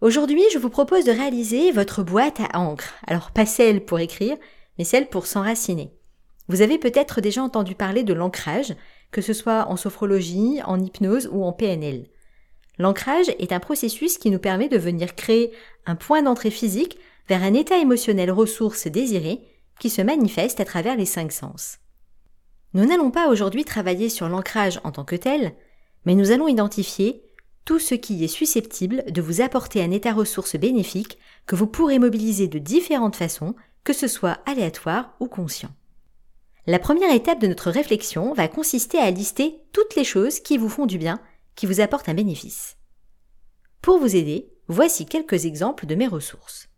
Aujourd'hui, je vous propose de réaliser votre boîte à encre. Alors pas celle pour écrire, mais celle pour s'enraciner. Vous avez peut-être déjà entendu parler de l'ancrage, que ce soit en sophrologie, en hypnose ou en PNL. L'ancrage est un processus qui nous permet de venir créer un point d'entrée physique vers un état émotionnel ressource désiré qui se manifeste à travers les cinq sens. Nous n'allons pas aujourd'hui travailler sur l'ancrage en tant que tel, mais nous allons identifier tout ce qui est susceptible de vous apporter un état ressource bénéfique que vous pourrez mobiliser de différentes façons, que ce soit aléatoire ou conscient. La première étape de notre réflexion va consister à lister toutes les choses qui vous font du bien, qui vous apportent un bénéfice. Pour vous aider, voici quelques exemples de mes ressources.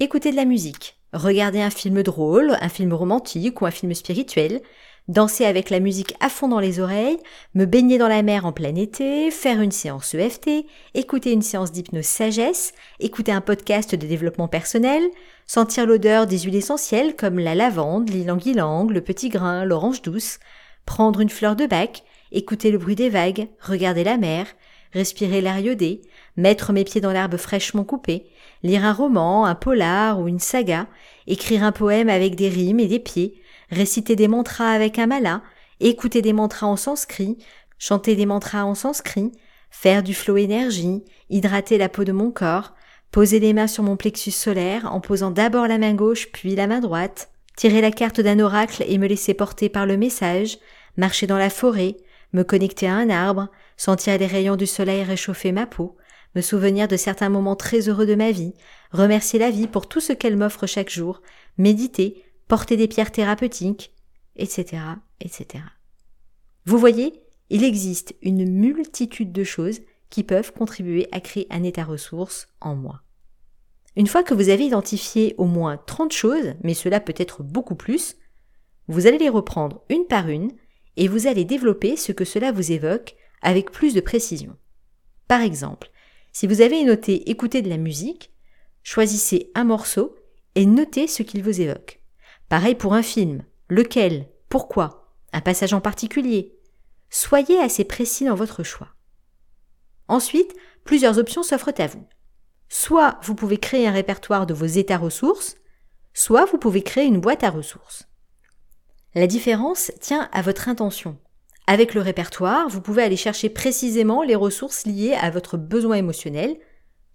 Écouter de la musique, regarder un film drôle, un film romantique ou un film spirituel, danser avec la musique à fond dans les oreilles, me baigner dans la mer en plein été, faire une séance EFT, écouter une séance d'hypnose sagesse, écouter un podcast de développement personnel, sentir l'odeur des huiles essentielles comme la lavande, l'ilang-ilang, le petit grain, l'orange douce, prendre une fleur de bac, écouter le bruit des vagues, regarder la mer, respirer l'air iodé, mettre mes pieds dans l'herbe fraîchement coupée, lire un roman, un polar ou une saga, écrire un poème avec des rimes et des pieds, réciter des mantras avec un mala, écouter des mantras en sanskrit, chanter des mantras en sanskrit, faire du flow énergie, hydrater la peau de mon corps, poser les mains sur mon plexus solaire en posant d'abord la main gauche puis la main droite, tirer la carte d'un oracle et me laisser porter par le message, marcher dans la forêt, me connecter à un arbre, sentir les rayons du soleil réchauffer ma peau, me souvenir de certains moments très heureux de ma vie, remercier la vie pour tout ce qu'elle m'offre chaque jour, méditer, porter des pierres thérapeutiques, etc., etc. Vous voyez, il existe une multitude de choses qui peuvent contribuer à créer un état ressource en moi. Une fois que vous avez identifié au moins 30 choses, mais cela peut être beaucoup plus, vous allez les reprendre une par une et vous allez développer ce que cela vous évoque avec plus de précision. Par exemple, si vous avez noté écouter de la musique, choisissez un morceau et notez ce qu'il vous évoque. Pareil pour un film. Lequel? Pourquoi? Un passage en particulier? Soyez assez précis dans votre choix. Ensuite, plusieurs options s'offrent à vous. Soit vous pouvez créer un répertoire de vos états ressources, soit vous pouvez créer une boîte à ressources. La différence tient à votre intention. Avec le répertoire, vous pouvez aller chercher précisément les ressources liées à votre besoin émotionnel,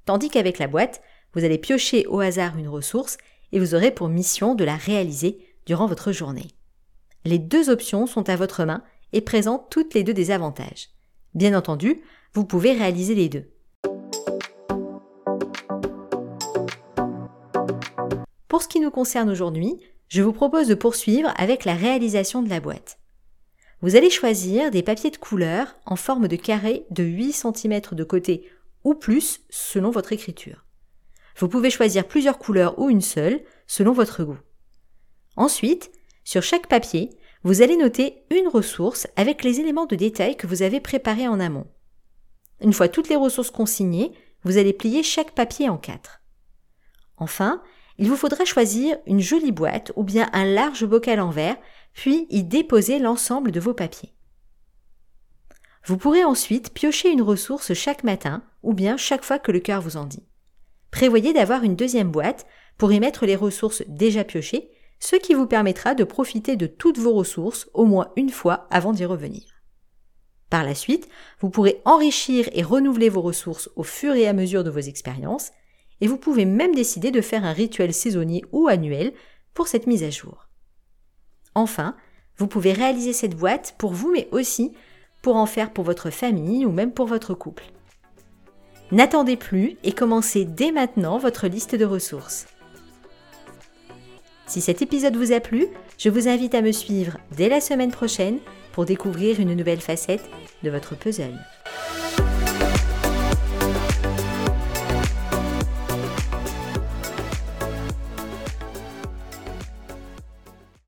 tandis qu'avec la boîte, vous allez piocher au hasard une ressource et vous aurez pour mission de la réaliser durant votre journée. Les deux options sont à votre main et présentent toutes les deux des avantages. Bien entendu, vous pouvez réaliser les deux. Pour ce qui nous concerne aujourd'hui, je vous propose de poursuivre avec la réalisation de la boîte. Vous allez choisir des papiers de couleur en forme de carré de 8 cm de côté ou plus selon votre écriture. Vous pouvez choisir plusieurs couleurs ou une seule, selon votre goût. Ensuite, sur chaque papier, vous allez noter une ressource avec les éléments de détail que vous avez préparés en amont. Une fois toutes les ressources consignées, vous allez plier chaque papier en quatre. Enfin, il vous faudra choisir une jolie boîte ou bien un large bocal en verre, puis y déposer l'ensemble de vos papiers. Vous pourrez ensuite piocher une ressource chaque matin ou bien chaque fois que le cœur vous en dit. Prévoyez d'avoir une deuxième boîte pour y mettre les ressources déjà piochées, ce qui vous permettra de profiter de toutes vos ressources au moins une fois avant d'y revenir. Par la suite, vous pourrez enrichir et renouveler vos ressources au fur et à mesure de vos expériences, et vous pouvez même décider de faire un rituel saisonnier ou annuel pour cette mise à jour. Enfin, vous pouvez réaliser cette boîte pour vous mais aussi pour en faire pour votre famille ou même pour votre couple. N'attendez plus et commencez dès maintenant votre liste de ressources. Si cet épisode vous a plu, je vous invite à me suivre dès la semaine prochaine pour découvrir une nouvelle facette de votre puzzle.